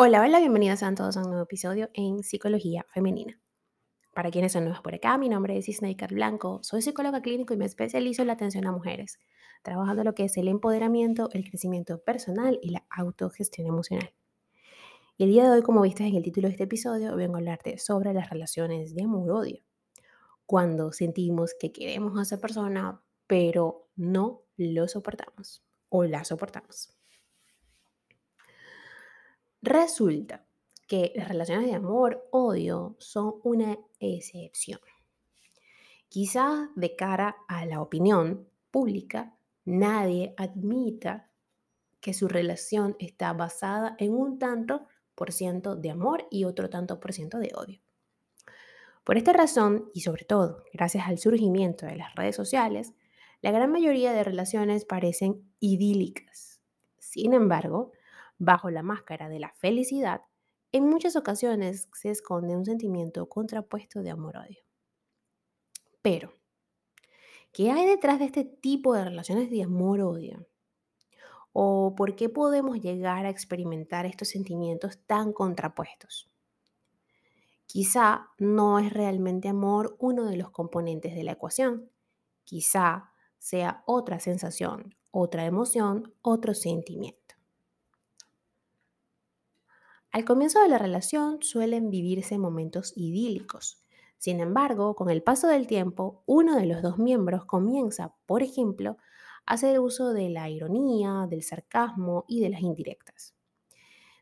Hola, hola, bienvenidos a todos a un nuevo episodio en Psicología Femenina. Para quienes son nuevos por acá, mi nombre es Isnaikar Blanco, soy psicóloga clínico y me especializo en la atención a mujeres, trabajando lo que es el empoderamiento, el crecimiento personal y la autogestión emocional. Y el día de hoy, como viste en el título de este episodio, vengo a hablarte sobre las relaciones de amor-odio. Cuando sentimos que queremos a esa persona, pero no lo soportamos o la soportamos. Resulta que las relaciones de amor-odio son una excepción. Quizá de cara a la opinión pública, nadie admita que su relación está basada en un tanto por ciento de amor y otro tanto por ciento de odio. Por esta razón, y sobre todo gracias al surgimiento de las redes sociales, la gran mayoría de relaciones parecen idílicas. Sin embargo, Bajo la máscara de la felicidad, en muchas ocasiones se esconde un sentimiento contrapuesto de amor-odio. Pero, ¿qué hay detrás de este tipo de relaciones de amor-odio? ¿O por qué podemos llegar a experimentar estos sentimientos tan contrapuestos? Quizá no es realmente amor uno de los componentes de la ecuación. Quizá sea otra sensación, otra emoción, otro sentimiento. Al comienzo de la relación suelen vivirse momentos idílicos. Sin embargo, con el paso del tiempo, uno de los dos miembros comienza, por ejemplo, a hacer uso de la ironía, del sarcasmo y de las indirectas.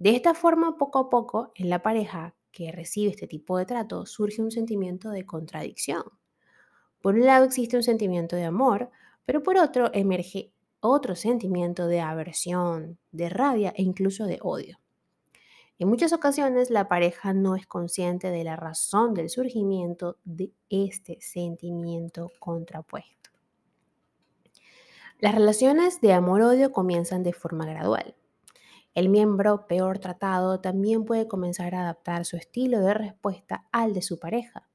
De esta forma, poco a poco, en la pareja que recibe este tipo de trato surge un sentimiento de contradicción. Por un lado existe un sentimiento de amor, pero por otro emerge otro sentimiento de aversión, de rabia e incluso de odio. En muchas ocasiones la pareja no es consciente de la razón del surgimiento de este sentimiento contrapuesto. Las relaciones de amor-odio comienzan de forma gradual. El miembro peor tratado también puede comenzar a adaptar su estilo de respuesta al de su pareja.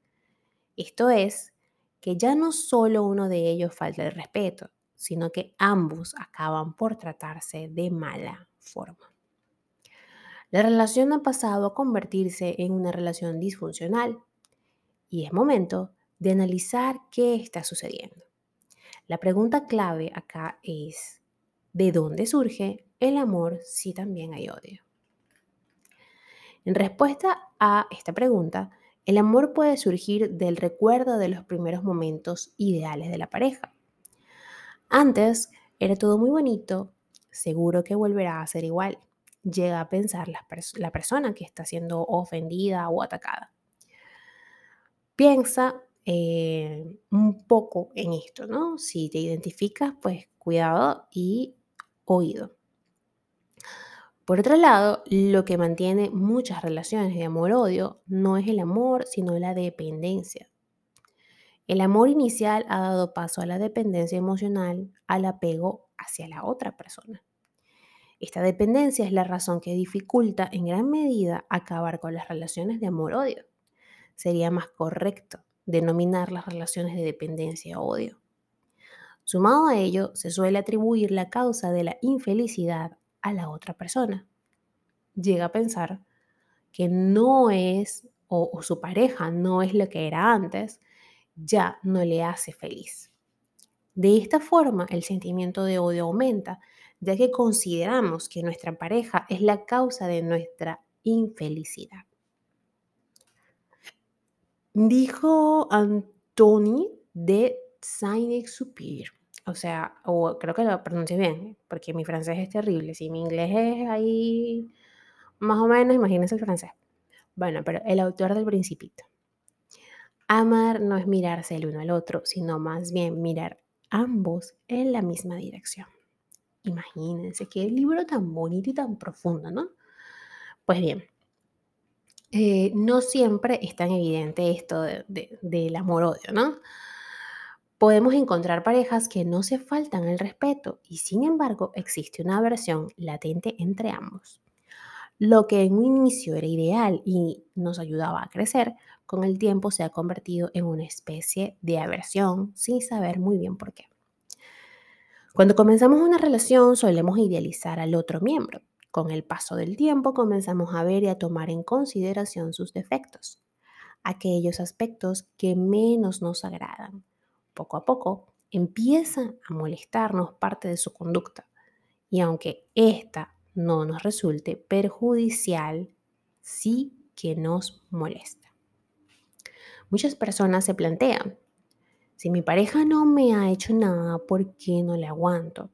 Esto es, que ya no solo uno de ellos falta el respeto, sino que ambos acaban por tratarse de mala forma. La relación ha pasado a convertirse en una relación disfuncional y es momento de analizar qué está sucediendo. La pregunta clave acá es, ¿de dónde surge el amor si también hay odio? En respuesta a esta pregunta, el amor puede surgir del recuerdo de los primeros momentos ideales de la pareja. Antes era todo muy bonito, seguro que volverá a ser igual llega a pensar la, persona que está siendo ofendida o atacada. Piensa eh, un poco en esto, ¿no? Si te identificas, pues cuidado y oído. Por otro lado, lo que mantiene muchas relaciones de amor-odio no es el amor, sino la dependencia. El amor inicial ha dado paso a la dependencia emocional, al apego hacia la otra persona. Esta dependencia es la razón que dificulta en gran medida acabar con las relaciones de amor-odio. Sería más correcto denominar las relaciones de dependencia-odio. Sumado a ello, se suele atribuir la causa de la infelicidad a la otra persona. Llega a pensar que no es, o, o su pareja no es lo que era antes, ya no le hace feliz. De esta forma, el sentimiento de odio aumenta ya que consideramos que nuestra pareja es la causa de nuestra infelicidad. Dijo Antoni de Saint-Exupéry, o sea, creo que lo pronuncié bien, porque mi francés es terrible, si mi inglés es ahí más o menos, imagínense el francés. Bueno, pero el autor del Principito. Amar no es mirarse el uno al otro, sino más bien mirar ambos en la misma dirección. Imagínense qué libro tan bonito y tan profundo, ¿no? Pues bien, eh, no siempre es tan evidente esto del amor-odio, ¿no? Podemos encontrar parejas que no se faltan el respeto y sin embargo existe una aversión latente entre ambos. Lo que en un inicio era ideal y nos ayudaba a crecer, con el tiempo se ha convertido en una especie de aversión sin saber muy bien por qué. Cuando comenzamos una relación solemos idealizar al otro miembro, Con el paso del tiempo comenzamos a ver y a tomar en consideración sus defectos, aquellos aspectos que menos nos agradan. Poco a poco empieza a molestarnos parte de su conducta y aunque ésta no nos resulte perjudicial, sí que nos molesta. Muchas personas se plantean, si mi pareja no me ha hecho nada, ¿por qué no le aguanto?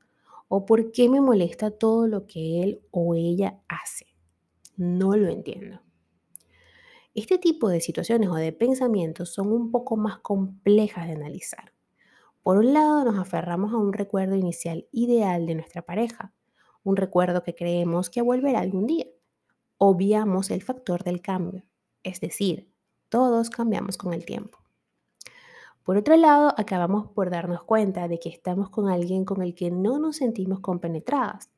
¿O por qué me molesta todo lo que él o ella hace? No lo entiendo. Este tipo de situaciones o de pensamientos son un poco más complejas de analizar. Por un lado, nos aferramos a un recuerdo inicial ideal de nuestra pareja, un recuerdo que creemos que volverá algún día. Obviamos el factor del cambio, es decir, todos cambiamos con el tiempo. Por otro lado, acabamos por darnos cuenta de que estamos con alguien con el que no nos sentimos compenetradas.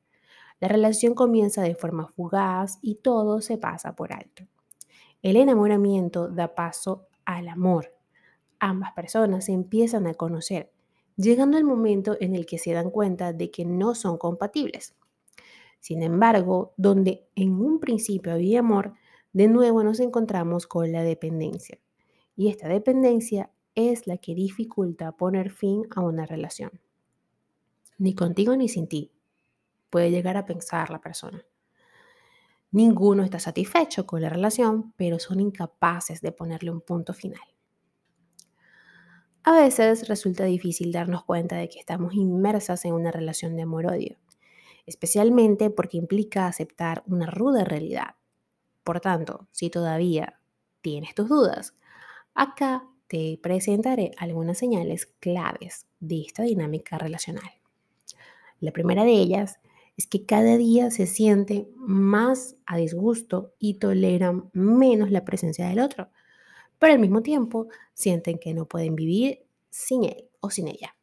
La relación comienza de forma fugaz y todo se pasa por alto. El enamoramiento da paso al amor. Ambas personas empiezan a conocer, llegando el momento en el que se dan cuenta de que no son compatibles. Sin embargo, donde en un principio había amor, de nuevo nos encontramos con la dependencia. Y esta dependencia es la que dificulta poner fin a una relación. Ni contigo ni sin ti, puede llegar a pensar la persona. Ninguno está satisfecho con la relación, pero son incapaces de ponerle un punto final. A veces resulta difícil darnos cuenta de que estamos inmersas en una relación de amor-odio, especialmente porque implica aceptar una ruda realidad. Por tanto, si todavía tienes tus dudas, acá te presentaré algunas señales claves de esta dinámica relacional. La primera de ellas es que cada día se siente más a disgusto y toleran menos la presencia del otro, pero al mismo tiempo sienten que no pueden vivir sin él o sin ella.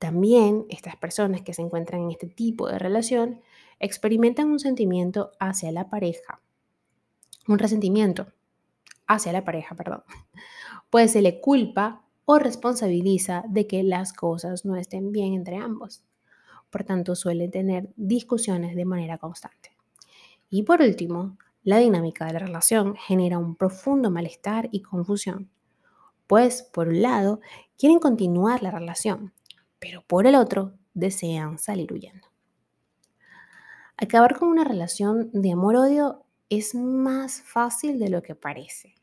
También estas personas que se encuentran en este tipo de relación experimentan un sentimiento hacia la pareja, un resentimiento hacia la pareja, perdón, pues se le culpa o responsabiliza de que las cosas no estén bien entre ambos. Por tanto, suele tener discusiones de manera constante. Y por último, la dinámica de la relación genera un profundo malestar y confusión, pues por un lado quieren continuar la relación, pero por el otro desean salir huyendo. Acabar con una relación de amor-odio es más fácil de lo que parece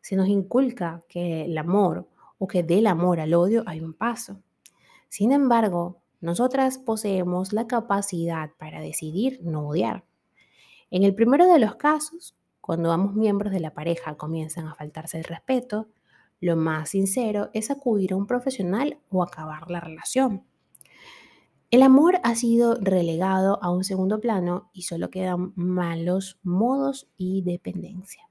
se nos inculca que el amor o que del amor al odio hay un paso. Sin embargo, nosotras poseemos la capacidad para decidir no odiar. En el primero de los casos, cuando ambos miembros de la pareja comienzan a faltarse el respeto, lo más sincero es acudir a un profesional o acabar la relación. El amor ha sido relegado a un segundo plano y solo quedan malos modos y dependencia.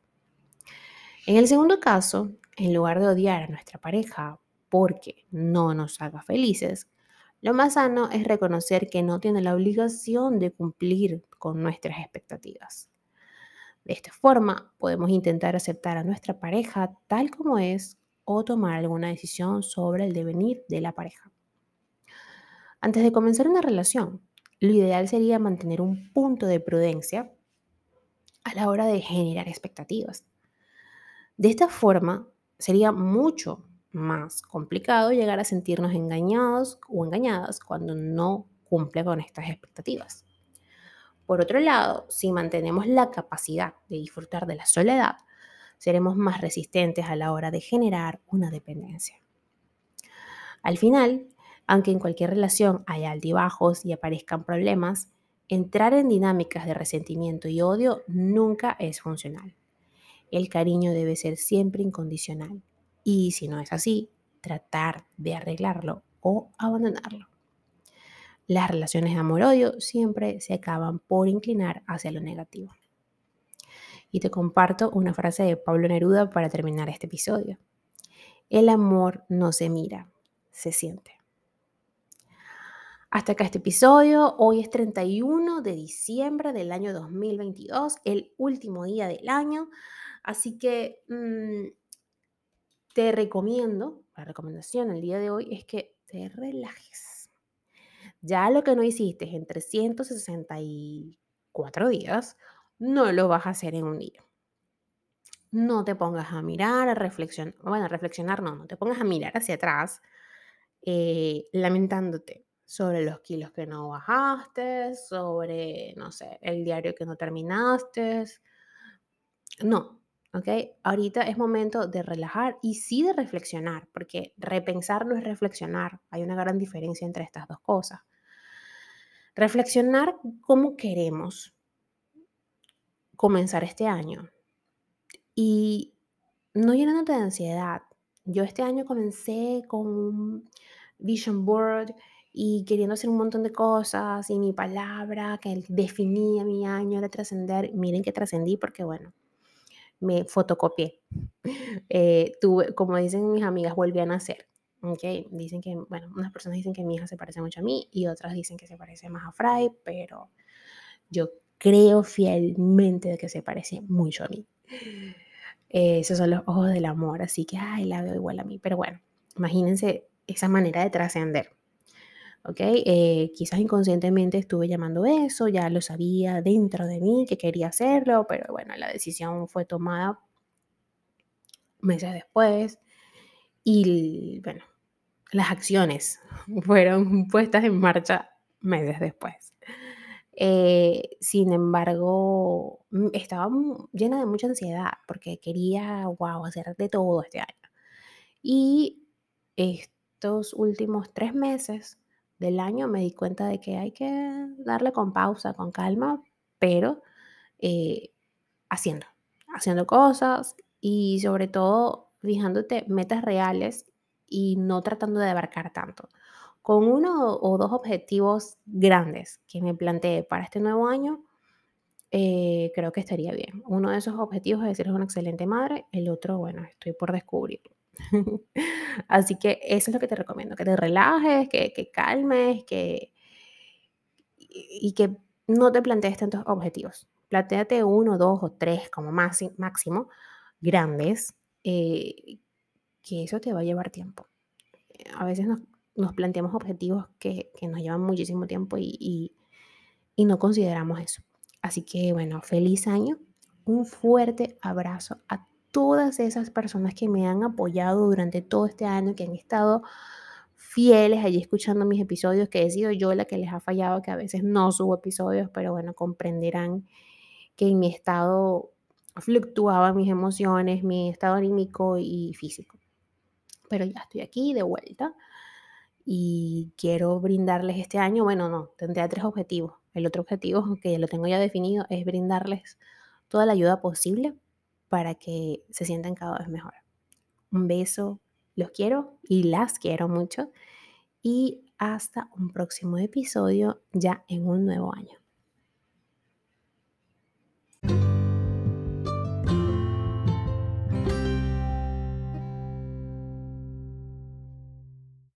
En el segundo caso, en lugar de odiar a nuestra pareja porque no nos haga felices, lo más sano es reconocer que no tiene la obligación de cumplir con nuestras expectativas. De esta forma, podemos intentar aceptar a nuestra pareja tal como es o tomar alguna decisión sobre el devenir de la pareja. Antes de comenzar una relación, lo ideal sería mantener un punto de prudencia a la hora de generar expectativas. De esta forma, sería mucho más complicado llegar a sentirnos engañados o engañadas cuando no cumple con estas expectativas. Por otro lado, si mantenemos la capacidad de disfrutar de la soledad, seremos más resistentes a la hora de generar una dependencia. Al final, aunque en cualquier relación haya altibajos y aparezcan problemas, entrar en dinámicas de resentimiento y odio nunca es funcional. El cariño debe ser siempre incondicional y si no es así, tratar de arreglarlo o abandonarlo. Las relaciones de amor-odio siempre se acaban por inclinar hacia lo negativo. Y te comparto una frase de Pablo Neruda para terminar este episodio. El amor no se mira, se siente. Hasta acá este episodio. Hoy es 31 de diciembre del año 2022, el último día del año. Así que mm, te recomiendo, la recomendación el día de hoy es que te relajes. Ya lo que no hiciste en 360 y cuatro días, no lo vas a hacer en un día. No te pongas a mirar, a reflexionar, bueno, a reflexionar no, no te pongas a mirar hacia atrás eh, lamentándote sobre los kilos que no bajaste, sobre, no sé, el diario que no terminaste. No, ¿ok? Ahorita es momento de relajar y sí de reflexionar, porque repensar no es reflexionar. Hay una gran diferencia entre estas dos cosas. Reflexionar cómo queremos comenzar este año y no llenándote de ansiedad. Yo este año comencé con un vision board y queriendo hacer un montón de cosas y mi palabra que definía mi año de trascender. Miren que trascendí porque, bueno, me fotocopié. Eh, tuve, como dicen mis amigas, volví a nacer. Okay, dicen que, bueno, unas personas dicen que mi hija se parece mucho a mí y otras dicen que se parece más a Fry, pero yo creo fielmente de que se parece mucho a mí. Eh, esos son los ojos del amor, así que, ay, la veo igual a mí. Pero bueno, imagínense esa manera de trascender. ¿Ok? Eh, quizás inconscientemente estuve llamando eso, ya lo sabía dentro de mí que quería hacerlo, pero bueno, la decisión fue tomada meses después y bueno, las acciones fueron puestas en marcha meses después. Eh, sin embargo, mm, estaba llena de mucha ansiedad porque quería, wow, hacer de todo este año. Y estos últimos tres meses del año me di cuenta de que hay que darle con pausa, con calma, pero eh, haciendo, haciendo cosas y sobre todo fijándote metas reales y no tratando de abarcar tanto. Con uno o dos objetivos grandes que me planteé para este nuevo año, eh, creo que estaría bien. Uno de esos objetivos es ser una excelente madre, el otro, bueno, estoy por descubrirlo. Así que eso es lo que te recomiendo, que te relajes, que, que calmes, que, y, que no te plantees tantos objetivos. Plantéate uno, dos o tres como máximo, grandes, eh, que eso te va a llevar tiempo. A veces nos, nos planteamos objetivos que, que, nos llevan muchísimo tiempo y, y, y no consideramos eso. Así que bueno, feliz año, un fuerte abrazo a todas esas personas que me han apoyado durante todo este año, que han estado fieles allí escuchando mis episodios, que he sido yo la que les ha fallado, que a veces no subo episodios, pero bueno, comprenderán que en mi estado fluctuaban mis emociones, mi estado anímico y físico. Pero ya estoy aquí de vuelta y quiero brindarles este año, bueno, no, tendría tres objetivos. El otro objetivo, que lo tengo ya definido, es brindarles toda la ayuda posible para que se sientan cada vez mejor. Un beso, los quiero y las quiero mucho y hasta un próximo episodio ya en un nuevo año.